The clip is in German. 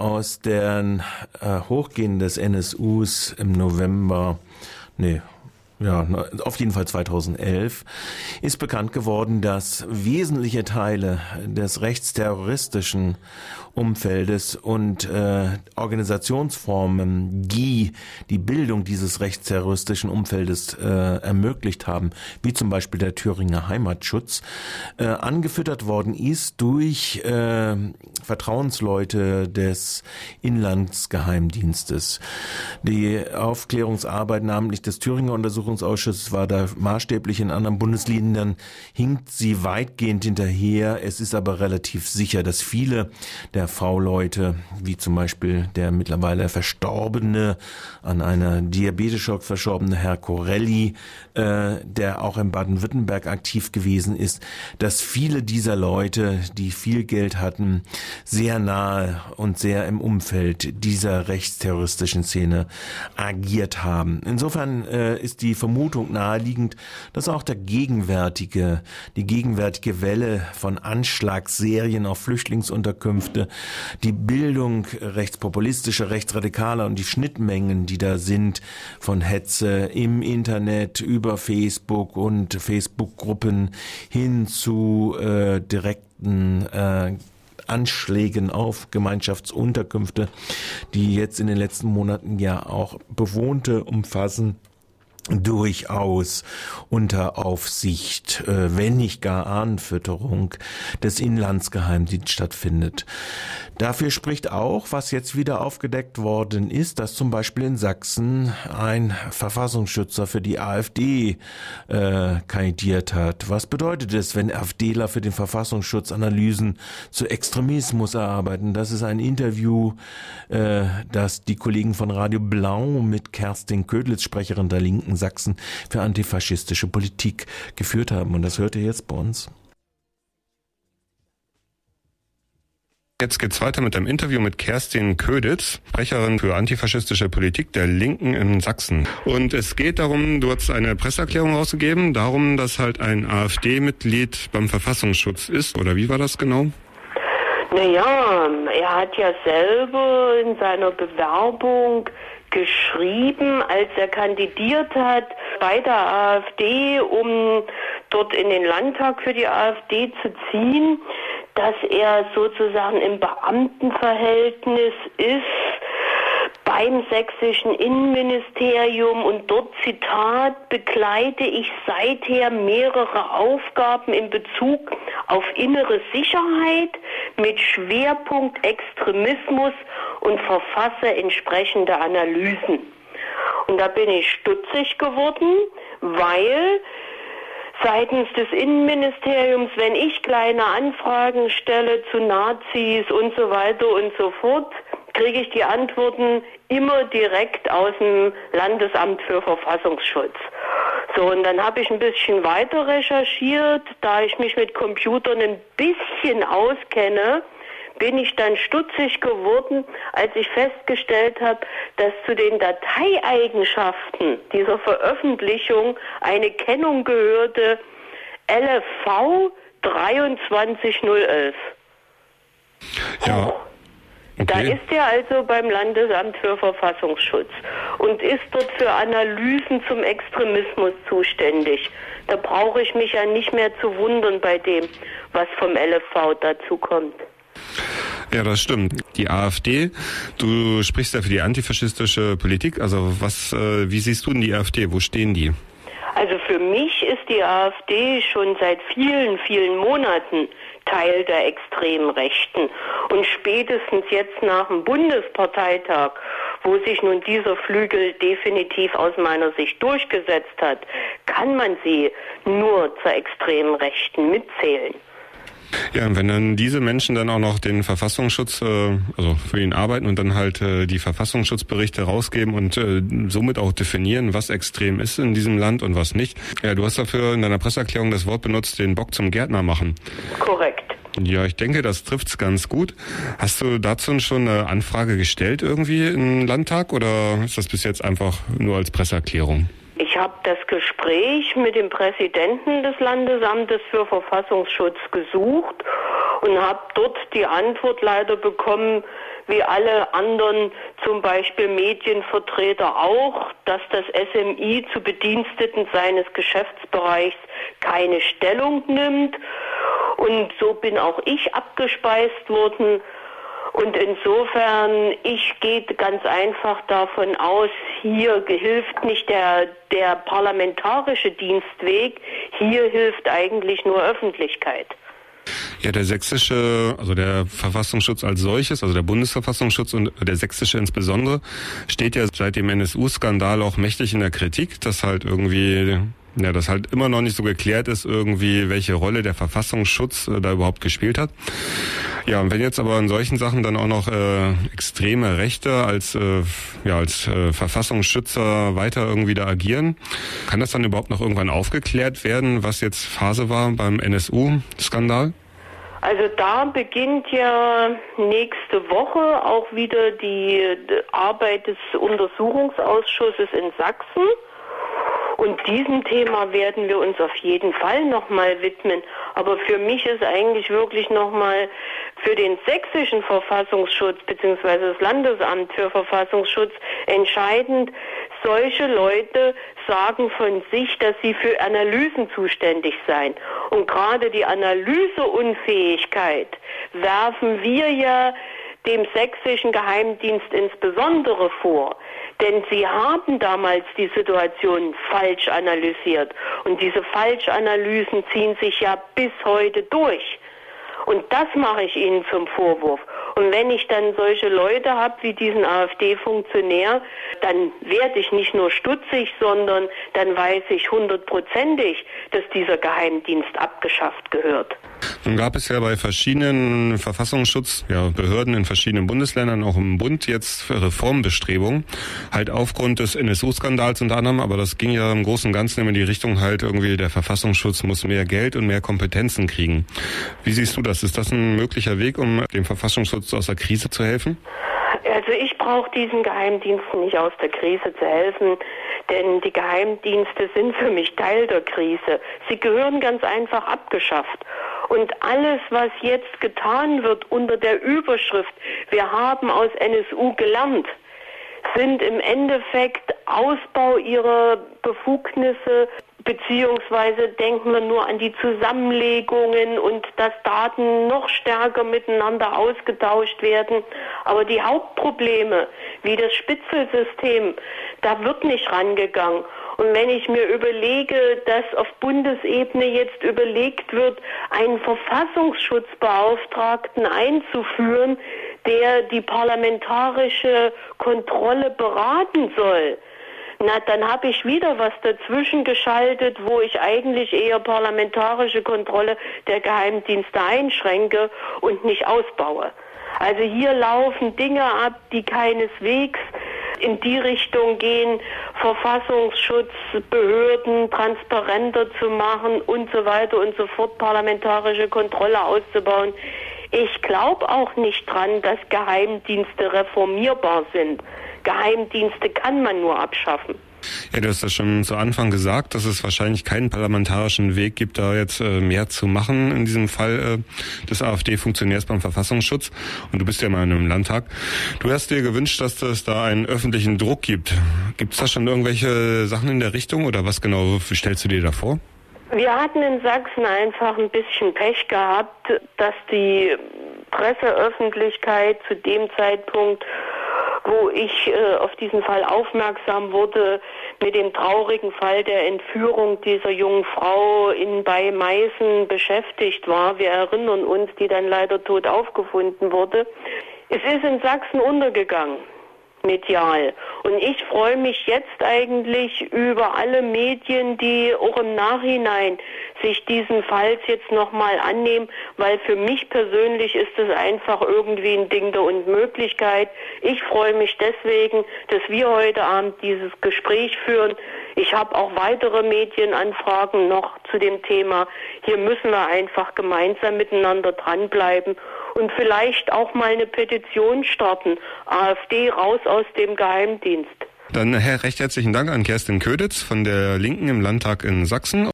aus den äh, Hochgehen des NSUs im November, nee, ja, auf jeden Fall 2011, ist bekannt geworden, dass wesentliche Teile des rechtsterroristischen Umfeldes und äh, Organisationsformen, die die Bildung dieses rechtsterroristischen Umfeldes äh, ermöglicht haben, wie zum Beispiel der Thüringer Heimatschutz, äh, angefüttert worden ist durch äh, Vertrauensleute des Inlandsgeheimdienstes. Die Aufklärungsarbeit namentlich des Thüringer Untersuchungsausschusses war da maßstäblich in anderen Bundesländern, hinkt sie weitgehend hinterher. Es ist aber relativ sicher, dass viele der V-Leute, wie zum Beispiel der mittlerweile verstorbene, an einer Diabetesschock verstorbene Herr Corelli, äh, der auch in Baden-Württemberg aktiv gewesen ist, dass viele dieser Leute, die viel Geld hatten, sehr nahe und sehr im Umfeld dieser rechtsterroristischen Szene agiert haben. Insofern äh, ist die Vermutung naheliegend, dass auch der gegenwärtige, die gegenwärtige Welle von Anschlagsserien auf Flüchtlingsunterkünfte, die Bildung rechtspopulistischer, rechtsradikaler und die Schnittmengen, die da sind von Hetze im Internet über Facebook und Facebook-Gruppen hin zu äh, direkten äh, Anschlägen auf Gemeinschaftsunterkünfte, die jetzt in den letzten Monaten ja auch Bewohnte umfassen durchaus unter Aufsicht, äh, wenn nicht gar Anfütterung des Inlandsgeheimdienstes stattfindet. Dafür spricht auch, was jetzt wieder aufgedeckt worden ist, dass zum Beispiel in Sachsen ein Verfassungsschützer für die AfD äh, kandidiert hat. Was bedeutet es, wenn AfDler für den Verfassungsschutz Analysen zu Extremismus erarbeiten? Das ist ein Interview, äh, das die Kollegen von Radio Blau mit Kerstin Ködlitz, Sprecherin der Linken Sachsen, für antifaschistische Politik geführt haben. Und das hört ihr jetzt bei uns. Jetzt geht's weiter mit einem Interview mit Kerstin Köditz, Sprecherin für antifaschistische Politik der Linken in Sachsen. Und es geht darum, du hast eine Presseerklärung rausgegeben, darum, dass halt ein AfD-Mitglied beim Verfassungsschutz ist. Oder wie war das genau? Naja, er hat ja selber in seiner Bewerbung geschrieben, als er kandidiert hat bei der AfD, um dort in den Landtag für die AfD zu ziehen, dass er sozusagen im Beamtenverhältnis ist beim sächsischen Innenministerium. Und dort Zitat begleite ich seither mehrere Aufgaben in Bezug auf innere Sicherheit mit Schwerpunkt Extremismus und verfasse entsprechende Analysen. Und da bin ich stutzig geworden, weil seitens des Innenministeriums, wenn ich kleine Anfragen stelle zu Nazis und so weiter und so fort, kriege ich die Antworten immer direkt aus dem Landesamt für Verfassungsschutz. So, und dann habe ich ein bisschen weiter recherchiert, da ich mich mit Computern ein bisschen auskenne, bin ich dann stutzig geworden, als ich festgestellt habe, dass zu den Dateieigenschaften dieser Veröffentlichung eine Kennung gehörte LFV 23011. Ja. Oh. Okay. Da ist er also beim Landesamt für Verfassungsschutz und ist dort für Analysen zum Extremismus zuständig. Da brauche ich mich ja nicht mehr zu wundern bei dem, was vom LFV dazu kommt. Ja, das stimmt. Die AfD, du sprichst ja für die antifaschistische Politik. Also was, äh, wie siehst du denn die AfD? Wo stehen die? Also für mich ist die AfD schon seit vielen, vielen Monaten Teil der extremen Rechten. Und spätestens jetzt nach dem Bundesparteitag, wo sich nun dieser Flügel definitiv aus meiner Sicht durchgesetzt hat, kann man sie nur zur extremen Rechten mitzählen. Ja, und wenn dann diese Menschen dann auch noch den Verfassungsschutz, äh, also für ihn arbeiten und dann halt äh, die Verfassungsschutzberichte rausgeben und äh, somit auch definieren, was extrem ist in diesem Land und was nicht. Ja, du hast dafür in deiner Presseerklärung das Wort benutzt, den Bock zum Gärtner machen. Korrekt. Ja, ich denke, das trifft's ganz gut. Hast du dazu schon eine Anfrage gestellt irgendwie im Landtag oder ist das bis jetzt einfach nur als Presseerklärung? Ich habe das Gespräch mit dem Präsidenten des Landesamtes für Verfassungsschutz gesucht und habe dort die Antwort leider bekommen, wie alle anderen, zum Beispiel Medienvertreter auch, dass das SMI zu Bediensteten seines Geschäftsbereichs keine Stellung nimmt. Und so bin auch ich abgespeist worden. Und insofern, ich gehe ganz einfach davon aus, hier hilft nicht der, der parlamentarische Dienstweg, hier hilft eigentlich nur Öffentlichkeit. Ja, der sächsische, also der Verfassungsschutz als solches, also der Bundesverfassungsschutz und der sächsische insbesondere, steht ja seit dem NSU-Skandal auch mächtig in der Kritik, dass halt irgendwie ja, dass halt immer noch nicht so geklärt ist, irgendwie, welche Rolle der Verfassungsschutz äh, da überhaupt gespielt hat. Ja, und wenn jetzt aber in solchen Sachen dann auch noch äh, extreme Rechte als, äh, ja, als äh, Verfassungsschützer weiter irgendwie da agieren, kann das dann überhaupt noch irgendwann aufgeklärt werden, was jetzt Phase war beim NSU-Skandal? Also da beginnt ja nächste Woche auch wieder die Arbeit des Untersuchungsausschusses in Sachsen. Und diesem Thema werden wir uns auf jeden Fall nochmal widmen. Aber für mich ist eigentlich wirklich nochmal für den sächsischen Verfassungsschutz bzw. das Landesamt für Verfassungsschutz entscheidend, solche Leute sagen von sich, dass sie für Analysen zuständig seien. Und gerade die Analyseunfähigkeit werfen wir ja dem sächsischen Geheimdienst insbesondere vor. Denn sie haben damals die Situation falsch analysiert. Und diese Falschanalysen ziehen sich ja bis heute durch. Und das mache ich Ihnen zum Vorwurf. Und wenn ich dann solche Leute habe wie diesen AfD-Funktionär, dann werde ich nicht nur stutzig, sondern dann weiß ich hundertprozentig, dass dieser Geheimdienst abgeschafft gehört. Nun gab es ja bei verschiedenen Verfassungsschutzbehörden ja, in verschiedenen Bundesländern, auch im Bund jetzt Reformbestrebungen, halt aufgrund des NSU-Skandals unter anderem, aber das ging ja im Großen und Ganzen immer in die Richtung halt irgendwie, der Verfassungsschutz muss mehr Geld und mehr Kompetenzen kriegen. Wie siehst du das? Ist das ein möglicher Weg, um dem Verfassungsschutz aus der Krise zu helfen? Also ich brauche diesen Geheimdiensten nicht aus der Krise zu helfen, denn die Geheimdienste sind für mich Teil der Krise. Sie gehören ganz einfach abgeschafft. Und alles, was jetzt getan wird unter der Überschrift, wir haben aus NSU gelernt, sind im Endeffekt Ausbau ihrer Befugnisse, beziehungsweise denken wir nur an die Zusammenlegungen und dass Daten noch stärker miteinander ausgetauscht werden. Aber die Hauptprobleme, wie das Spitzelsystem, da wird nicht rangegangen. Und wenn ich mir überlege, dass auf Bundesebene jetzt überlegt wird, einen Verfassungsschutzbeauftragten einzuführen, der die parlamentarische Kontrolle beraten soll, na, dann habe ich wieder was dazwischen geschaltet, wo ich eigentlich eher parlamentarische Kontrolle der Geheimdienste einschränke und nicht ausbaue. Also hier laufen Dinge ab, die keineswegs in die Richtung gehen, Verfassungsschutzbehörden transparenter zu machen und so weiter und so fort, parlamentarische Kontrolle auszubauen. Ich glaube auch nicht dran, dass Geheimdienste reformierbar sind. Geheimdienste kann man nur abschaffen. Ja, du hast das schon zu Anfang gesagt, dass es wahrscheinlich keinen parlamentarischen Weg gibt, da jetzt äh, mehr zu machen in diesem Fall äh, des AfD-Funktionärs beim Verfassungsschutz. Und du bist ja mal in einem Landtag. Du hast dir gewünscht, dass es da einen öffentlichen Druck gibt. Gibt es da schon irgendwelche Sachen in der Richtung oder was genau stellst du dir da vor? Wir hatten in Sachsen einfach ein bisschen Pech gehabt, dass die Presseöffentlichkeit zu dem Zeitpunkt wo ich äh, auf diesen Fall aufmerksam wurde mit dem traurigen Fall der Entführung dieser jungen Frau in bei Meißen beschäftigt war. Wir erinnern uns, die dann leider tot aufgefunden wurde. Es ist in Sachsen untergegangen medial. Und ich freue mich jetzt eigentlich über alle Medien, die auch im Nachhinein sich diesen Falls jetzt nochmal annehmen, weil für mich persönlich ist es einfach irgendwie ein Ding der Unmöglichkeit. Ich freue mich deswegen, dass wir heute Abend dieses Gespräch führen. Ich habe auch weitere Medienanfragen noch zu dem Thema. Hier müssen wir einfach gemeinsam miteinander dranbleiben und vielleicht auch mal eine Petition starten. AfD raus aus dem Geheimdienst. Dann recht herzlichen Dank an Kerstin Köditz von der Linken im Landtag in Sachsen.